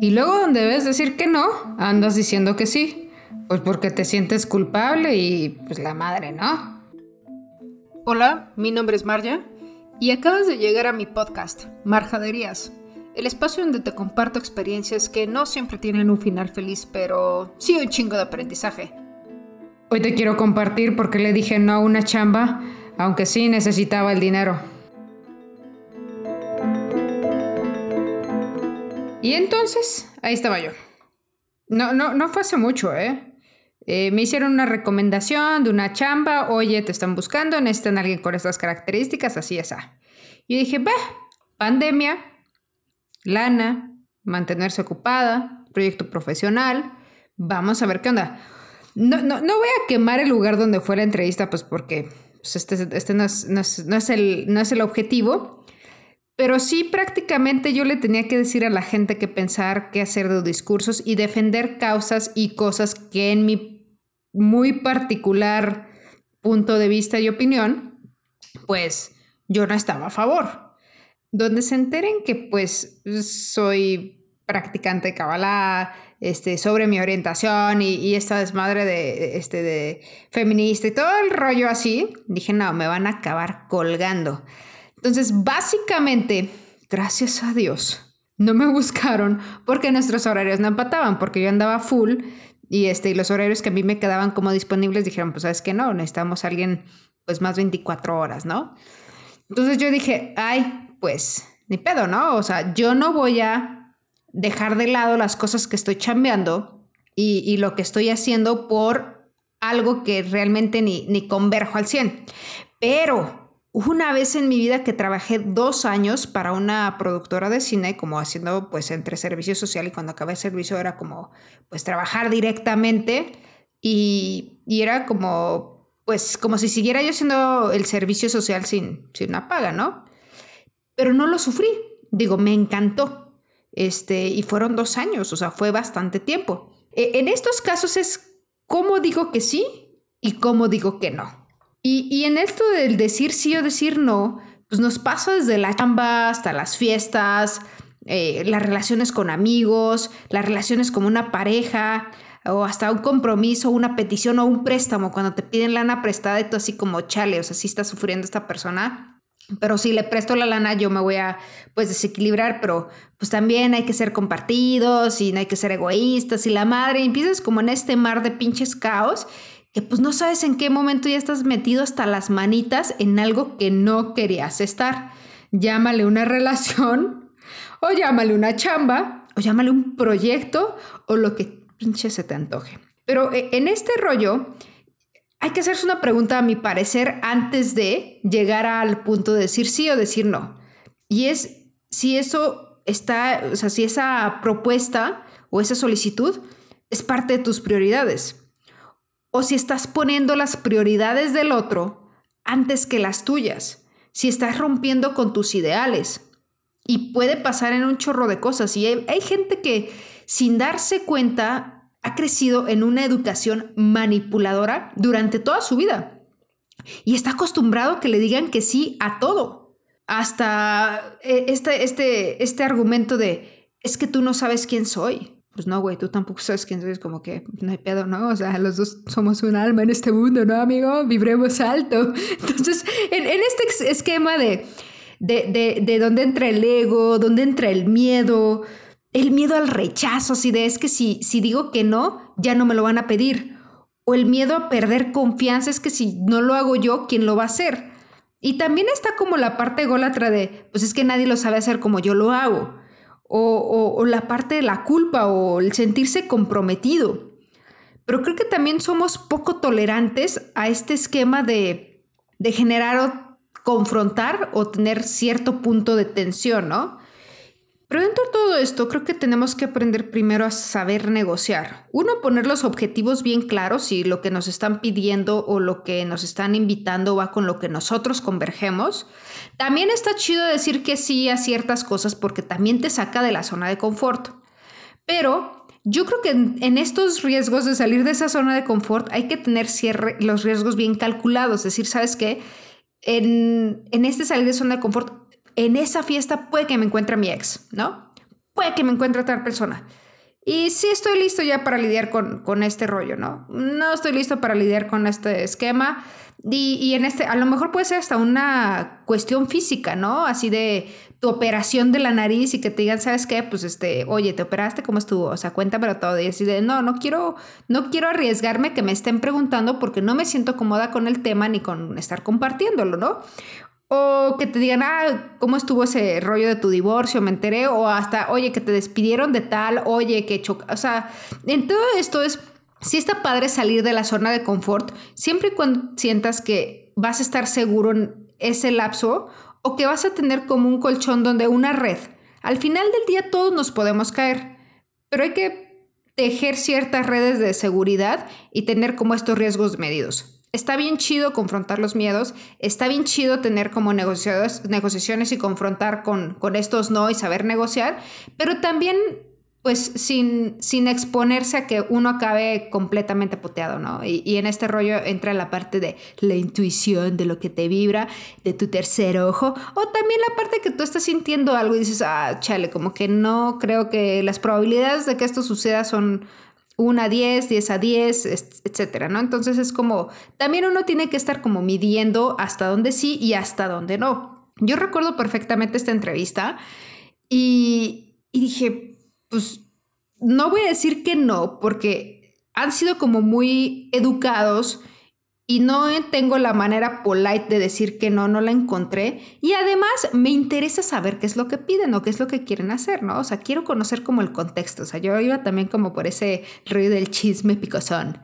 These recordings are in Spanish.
Y luego donde debes decir que no, andas diciendo que sí. Pues porque te sientes culpable y pues la madre, ¿no? Hola, mi nombre es Marja y acabas de llegar a mi podcast, Marjaderías, el espacio donde te comparto experiencias que no siempre tienen un final feliz, pero sí un chingo de aprendizaje. Hoy te quiero compartir porque le dije no a una chamba, aunque sí necesitaba el dinero. Y entonces, ahí estaba yo. No, no, no fue hace mucho, ¿eh? ¿eh? me hicieron una recomendación de una chamba, oye, te están buscando, necesitan a alguien con estas características, así es. Y dije, va, pandemia, lana, mantenerse ocupada, proyecto profesional, vamos a ver qué onda. No, no, no voy a quemar el lugar donde fue la entrevista, pues porque pues, este, este no, es, no, es, el, no es el objetivo, pero sí prácticamente yo le tenía que decir a la gente qué pensar, qué hacer de discursos y defender causas y cosas que en mi muy particular punto de vista y opinión, pues yo no estaba a favor. Donde se enteren que pues soy practicante de Kabbalah, este, sobre mi orientación y, y, esta desmadre de, este, de feminista y todo el rollo así, dije, no, me van a acabar colgando. Entonces, básicamente, gracias a Dios, no me buscaron porque nuestros horarios no empataban, porque yo andaba full y, este, y los horarios que a mí me quedaban como disponibles dijeron, pues sabes que no, necesitamos a alguien pues más 24 horas, ¿no? Entonces yo dije, ay, pues ni pedo, ¿no? O sea, yo no voy a dejar de lado las cosas que estoy chambeando y, lo que estoy haciendo por algo que realmente ni, ni converjo al 100. Pero una vez en mi vida que trabajé dos años para una productora de cine, como haciendo pues entre servicio social y cuando acabé el servicio era como pues trabajar directamente y, era como pues como si siguiera yo haciendo el servicio social sin, sin una paga, ¿no? Pero no lo sufrí, digo, me encantó. Este, y fueron dos años, o sea, fue bastante tiempo. E, en estos casos es cómo digo que sí y cómo digo que no. Y, en esto del decir sí o decir no, pues nos pasa desde la chamba hasta las fiestas, eh, las relaciones con amigos, las relaciones con una pareja, o hasta un compromiso, una petición o un préstamo, cuando te piden lana prestada y tú así como chale, o sea, sí está sufriendo esta persona, pero si le presto la lana yo me voy a pues desequilibrar, pero pues también hay que ser compartidos y no hay que ser egoístas y la madre, y empiezas como en este mar de pinches caos que pues no sabes en qué momento ya estás metido hasta las manitas en algo que no querías estar. Llámale una relación, o llámale una chamba, o llámale un proyecto, o lo que pinche se te antoje. Pero eh, en este rollo, hay que hacerse una pregunta, a mi parecer, antes de llegar al punto de decir sí o decir no. Y es si eso está, o sea, si esa propuesta o esa solicitud es parte de tus prioridades o si estás poniendo las prioridades del otro antes que las tuyas, si estás rompiendo con tus ideales. Y puede pasar en un chorro de cosas. Y hay, gente que sin darse cuenta ha crecido en una educación manipuladora durante toda su vida. Y está acostumbrado que le digan que sí a todo. Hasta eh, este, este, este argumento de, es que tú no sabes quién soy pues no, güey, tú tampoco sabes quién eres, como que no hay pedo, ¿no? O sea, los dos somos un alma en este mundo, ¿no, amigo? Vibremos alto. Entonces, en, este esquema de, de, de, dónde entra el ego, dónde entra el miedo, el miedo al rechazo, así de es que si, si digo que no, ya no me lo van a pedir. O el miedo a perder confianza, es que si no lo hago yo, ¿quién lo va a hacer? Y también está como la parte ególatra de, pues es que nadie lo sabe hacer como yo lo hago o, la parte de la culpa o el sentirse comprometido. Pero creo que también somos poco tolerantes a este esquema de, de generar o confrontar o tener cierto punto de tensión, ¿no? Pero dentro de todo esto, creo que tenemos que aprender primero a saber negociar. Uno, poner los objetivos bien claros si lo que nos están pidiendo o lo que nos están invitando va con lo que nosotros convergemos. También está chido decir que sí a ciertas cosas porque también te saca de la zona de confort. Pero yo creo que en, estos riesgos de salir de esa zona de confort hay que tener los riesgos bien calculados. Es decir, ¿sabes qué? En, en este salir de zona de confort en esa fiesta puede que me encuentre mi ex, ¿no? puede que me encuentre otra persona. Y sí estoy listo ya para lidiar con, con este rollo, ¿no? No estoy listo para lidiar con este esquema. Y, y, en este, a lo mejor puede ser hasta una cuestión física, ¿no? Así de tu operación de la nariz y que te digan, ¿sabes qué? Pues este, oye, ¿te operaste? ¿Cómo estuvo? O sea, cuéntamelo todo. Y así de, no, no quiero, no quiero arriesgarme que me estén preguntando porque no me siento cómoda con el tema ni con estar compartiéndolo, ¿no? O que te digan, ah, ¿cómo estuvo ese rollo de tu divorcio? Me enteré. O hasta, oye, que te despidieron de tal, oye, que choca. O sea, en todo esto es, sí está padre salir de la zona de confort, siempre y cuando sientas que vas a estar seguro en ese lapso o que vas a tener como un colchón donde una red. Al final del día todos nos podemos caer, pero hay que tejer ciertas redes de seguridad y tener como estos riesgos medidos. Está bien chido confrontar los miedos, está bien chido tener como negociaciones y confrontar con, con estos no y saber negociar, pero también pues sin, sin exponerse a que uno acabe completamente poteado, ¿no? Y, y, en este rollo entra la parte de la intuición, de lo que te vibra, de tu tercer ojo, o también la parte que tú estás sintiendo algo y dices, ah, chale, como que no creo que las probabilidades de que esto suceda son 1 a 10, 10 a 10, etcétera, ¿no? Entonces es como, también uno tiene que estar como midiendo hasta dónde sí y hasta dónde no. Yo recuerdo perfectamente esta entrevista y, y dije, pues no voy a decir que no, porque han sido como muy educados y no tengo la manera polite de decir que no, no la encontré. Y además me interesa saber qué es lo que piden o qué es lo que quieren hacer, ¿no? O sea, quiero conocer como el contexto. O sea, yo iba también como por ese ruido del chisme picosón.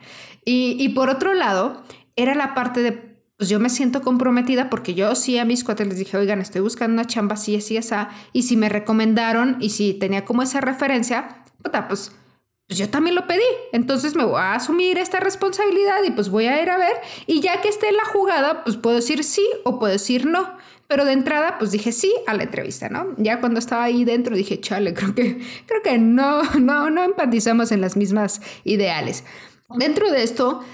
Y, y por otro lado, era la parte de, pues yo me siento comprometida porque yo sí a mis cuates les dije, oigan, estoy buscando una chamba así, así, esa. Y si me recomendaron y si tenía como esa referencia, pues pues yo también lo pedí. Entonces me voy a asumir esta responsabilidad y pues voy a ir a ver. Y ya que esté en la jugada, pues puedo decir sí o puedo decir no. Pero de entrada, pues dije sí a la entrevista, ¿no? Ya cuando estaba ahí dentro dije, chale, creo que, creo que no, no, no empatizamos en las mismas ideales. Dentro de esto,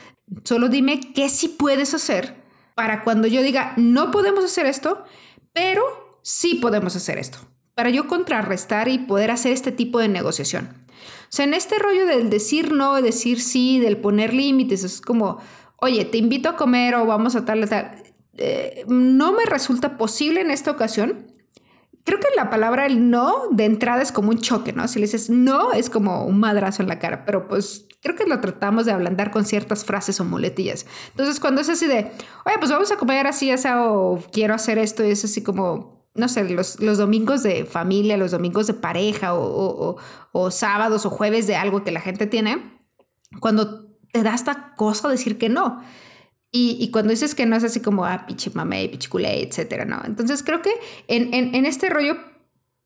solo dime qué sí puedes hacer para cuando yo diga, no podemos hacer esto, pero sí podemos hacer esto. Para yo contrarrestar y poder hacer este tipo de negociación. O sea, en este rollo del decir no, decir sí, del poner límites, es como, oye, te invito a comer o vamos a tal, tal. Eh, no me resulta posible en esta ocasión. Creo que la palabra el no de entrada es como un choque, ¿no? Si le dices no, es como un madrazo en la cara, pero pues creo que lo tratamos de ablandar con ciertas frases o muletillas. Entonces, cuando es así de, oye, pues vamos a comer así, esa o quiero hacer esto, es así como, no sé, los, los, domingos de familia, los domingos de pareja o, o, sábados o jueves de algo que la gente tiene, cuando te da esta cosa decir que no. Y, cuando dices que no es así como, ah, pichi mamey, pichi culé, etcétera, ¿no? Entonces creo que en, en, este rollo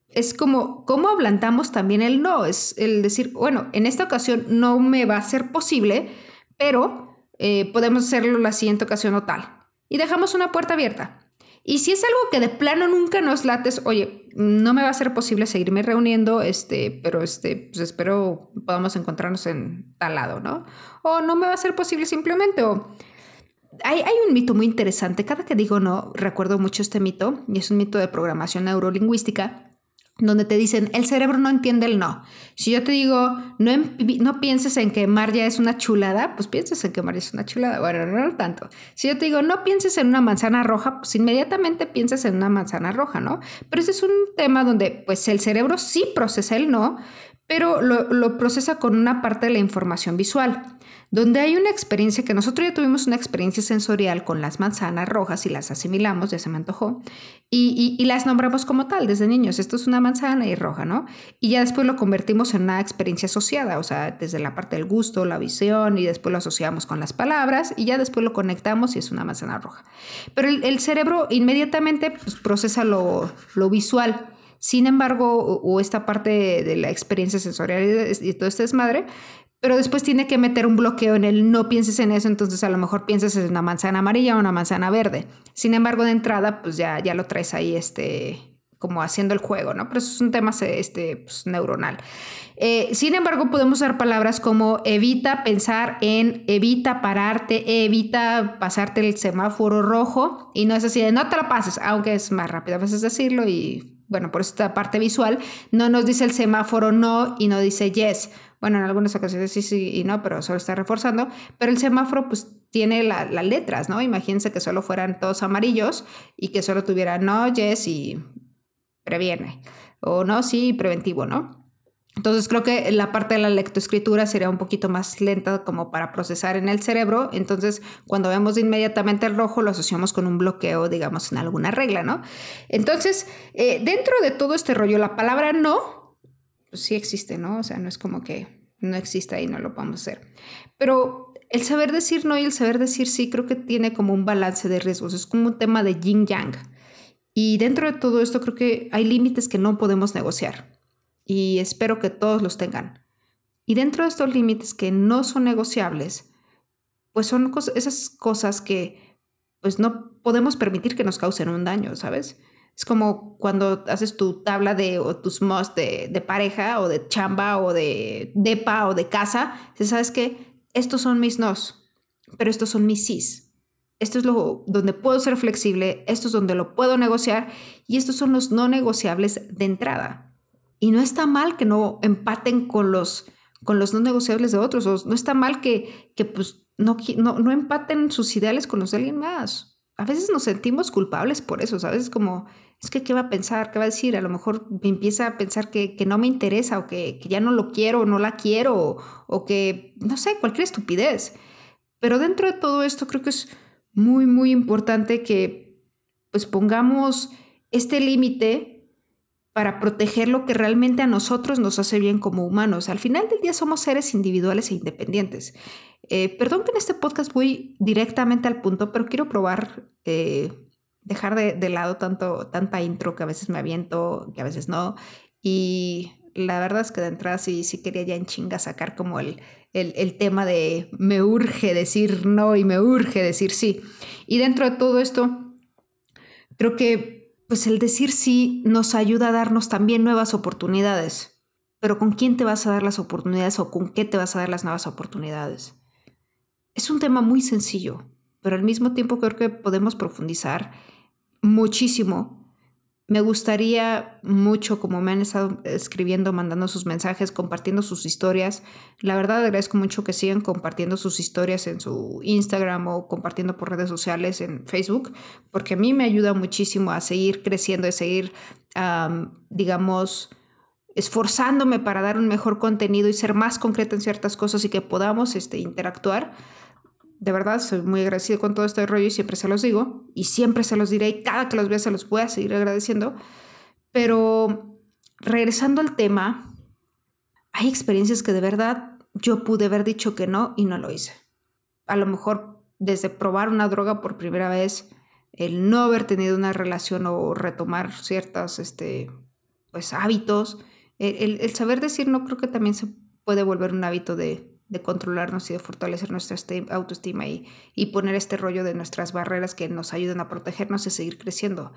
es como, ¿cómo ablandamos también el no? Es el decir, bueno, en esta ocasión no me va a ser posible, pero eh, podemos hacerlo la siguiente ocasión o tal. Y dejamos una puerta abierta. Y si es algo que de plano nunca nos lates, oye, no me va a ser posible seguirme reuniendo, este, pero este, pues espero podamos encontrarnos en tal lado, ¿no? O no me va a ser posible simplemente, o hay, hay, un mito muy interesante. Cada que digo no, recuerdo mucho este mito, y es un mito de programación neurolingüística, donde te dicen, el cerebro no entiende el no. Si yo te digo, no, no pienses en que Marja es una chulada, pues pienses en que Marja es una chulada. Bueno, no, tanto. Si yo te digo, no pienses en una manzana roja, pues inmediatamente piensas en una manzana roja, ¿no? Pero ese es un tema donde pues el cerebro sí procesa el no, pero lo, procesa con una parte de la información visual donde hay una experiencia que nosotros ya tuvimos una experiencia sensorial con las manzanas rojas y las asimilamos, ya se me antojó, y, las nombramos como tal desde niños. Esto es una manzana y roja, ¿no? Y ya después lo convertimos en una experiencia asociada, o sea, desde la parte del gusto, la visión, y después lo asociamos con las palabras, y ya después lo conectamos y es una manzana roja. Pero el, cerebro inmediatamente pues, procesa lo visual. Sin embargo, o, esta parte de la experiencia sensorial y todo este desmadre, pero después tiene que meter un bloqueo en el no pienses en eso, entonces a lo mejor piensas en una manzana amarilla o una manzana verde. Sin embargo, de entrada, pues ya, ya lo traes ahí, este, como haciendo el juego, ¿no? Pero eso es un tema este, pues, neuronal. Eh, sin embargo, podemos usar palabras como evita pensar en, evita pararte, evita pasarte el semáforo rojo, y no es así de no te lo pases, aunque es más rápido a veces decirlo y bueno, por esta parte visual, no nos dice el semáforo no y no dice yes. Bueno, en algunas ocasiones sí, sí y no, pero solo está reforzando. Pero el semáforo pues tiene las letras, ¿no? Imagínense que solo fueran todos amarillos y que solo tuviera no, yes y previene. O no, sí, preventivo, ¿no? Entonces creo que la parte de la lectoescritura sería un poquito más lenta como para procesar en el cerebro. Entonces cuando vemos inmediatamente el rojo lo asociamos con un bloqueo, digamos, en alguna regla, ¿no? Entonces, eh, dentro de todo este rollo, la palabra no, pues sí existe, ¿no? O sea, no es como que no exista y no lo podemos hacer. Pero el saber decir no y el saber decir sí creo que tiene como un balance de riesgos. Es como un tema de yin yang. Y dentro de todo esto creo que hay límites que no podemos negociar y espero que todos los tengan. Y dentro de estos límites que no son negociables, pues son esas cosas que pues no podemos permitir que nos causen un daño, ¿sabes? Es como cuando haces tu tabla de o tus must de, de, pareja o de chamba o de depa o de casa. ¿Sabes que Estos son mis nos, pero estos son mis sís. Esto es lo donde puedo ser flexible, esto es donde lo puedo negociar y estos son los no negociables de entrada. Y no está mal que no empaten con los, con los no negociables de otros, o no está mal que, que pues, no, no, no empaten sus ideales con los de alguien más. A veces nos sentimos culpables por eso, ¿sabes? Como, es que, ¿qué va a pensar? ¿Qué va a decir? A lo mejor me empieza a pensar que, que no me interesa o que, que, ya no lo quiero o no la quiero o, o que, no sé, cualquier estupidez. Pero dentro de todo esto creo que es muy, muy importante que pues pongamos este límite para proteger lo que realmente a nosotros nos hace bien como humanos. Al final del día somos seres individuales e independientes. Eh, perdón que en este podcast voy directamente al punto, pero quiero probar eh, dejar de, lado tanto, tanta intro que a veces me aviento, que a veces no. Y la verdad es que de entrada sí, quería ya en chinga sacar como el, el, el tema de me urge decir no y me urge decir sí. Y dentro de todo esto, creo que pues el decir sí nos ayuda a darnos también nuevas oportunidades. Pero ¿con quién te vas a dar las oportunidades o con qué te vas a dar las nuevas oportunidades? Es un tema muy sencillo, pero al mismo tiempo creo que podemos profundizar muchísimo me gustaría mucho, como me han estado escribiendo, mandando sus mensajes, compartiendo sus historias. La verdad agradezco mucho que sigan compartiendo sus historias en su Instagram o compartiendo por redes sociales en Facebook, porque a mí me ayuda muchísimo a seguir creciendo, a seguir, digamos, esforzándome para dar un mejor contenido y ser más concreta en ciertas cosas y que podamos este, interactuar de verdad, soy muy agradecido con todo este rollo y siempre se los digo y siempre se los diré y cada que los vea se los voy a seguir agradeciendo. Pero regresando al tema, hay experiencias que de verdad yo pude haber dicho que no y no lo hice. A lo mejor desde probar una droga por primera vez, el no haber tenido una relación o retomar ciertos este, pues, hábitos, el, el saber decir no creo que también se puede volver un hábito de, de controlarnos y de fortalecer nuestra este, autoestima y, y poner este rollo de nuestras barreras que nos ayudan a protegernos y seguir creciendo.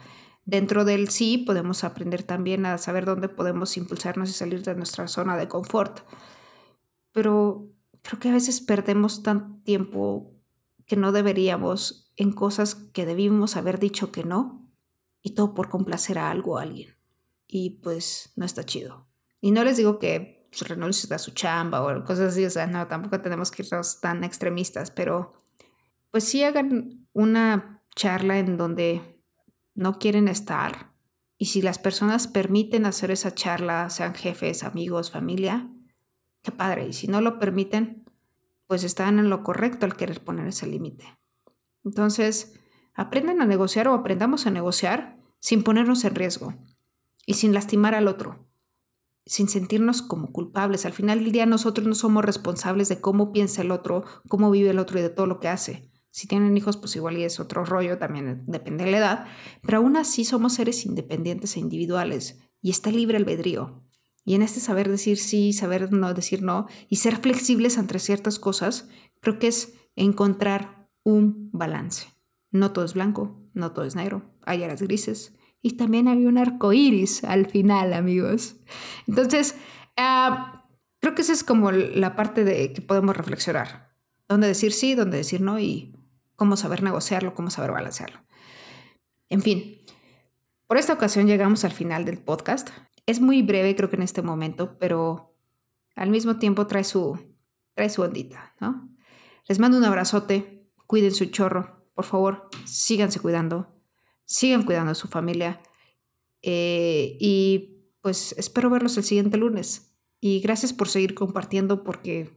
Dentro del sí podemos aprender también a saber dónde podemos impulsarnos y salir de nuestra zona de confort. Pero creo que a veces perdemos tanto tiempo que no deberíamos en cosas que debimos haber dicho que no y todo por complacer a algo o a alguien. Y pues no está chido. Y no les digo que pues, renuncie a su chamba o cosas así. O sea, no, tampoco tenemos que irnos tan extremistas, pero pues sí hagan una charla en donde no quieren estar. Y si las personas permiten hacer esa charla, sean jefes, amigos, familia, qué padre. Y si no lo permiten, pues están en lo correcto al querer poner ese límite. Entonces, aprendan a negociar o aprendamos a negociar sin ponernos en riesgo y sin lastimar al otro sin sentirnos como culpables. Al final del día nosotros no somos responsables de cómo piensa el otro, cómo vive el otro y de todo lo que hace. Si tienen hijos, pues igual y es otro rollo, también depende de la edad, pero aún así somos seres independientes e individuales y está libre albedrío. Y en este saber decir sí, saber no decir no y ser flexibles entre ciertas cosas, creo que es encontrar un balance. No todo es blanco, no todo es negro, hay áreas grises, y también hay un arco iris al final, amigos. Entonces, ah, creo que esa es como la parte de que podemos reflexionar. Dónde decir sí, dónde decir no y cómo saber negociarlo, cómo saber balancearlo. En fin, Por esta ocasión llegamos al final del podcast. Es muy breve creo que en este momento, pero al mismo tiempo trae su, trae su ondita, ¿no? Les mando un abrazote, cuiden su chorro, por favor, síganse cuidando, sigan cuidando a su familia eh, y pues espero verlos el siguiente lunes. Y gracias por seguir compartiendo porque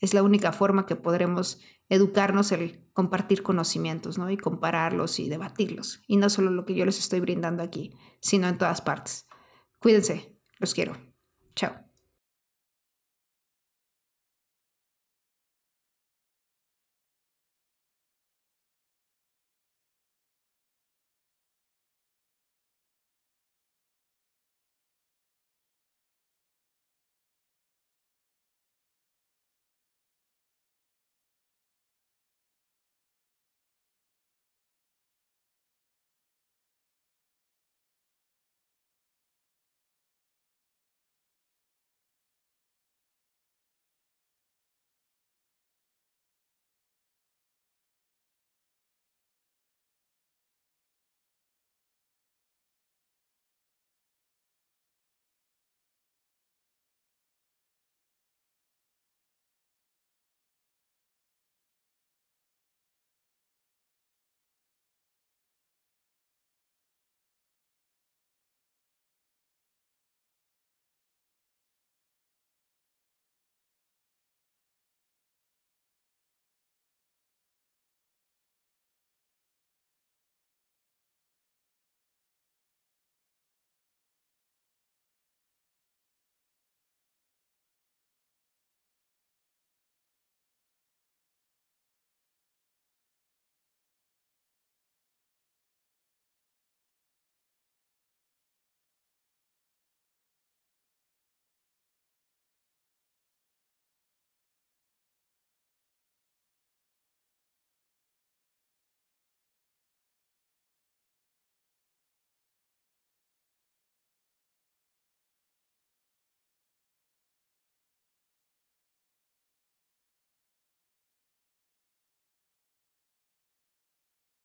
es la única forma que podremos educarnos el compartir conocimientos, ¿no? Y compararlos y debatirlos. Y no solo lo que yo les estoy brindando aquí, sino en todas partes. Cuídense, los quiero. Chao.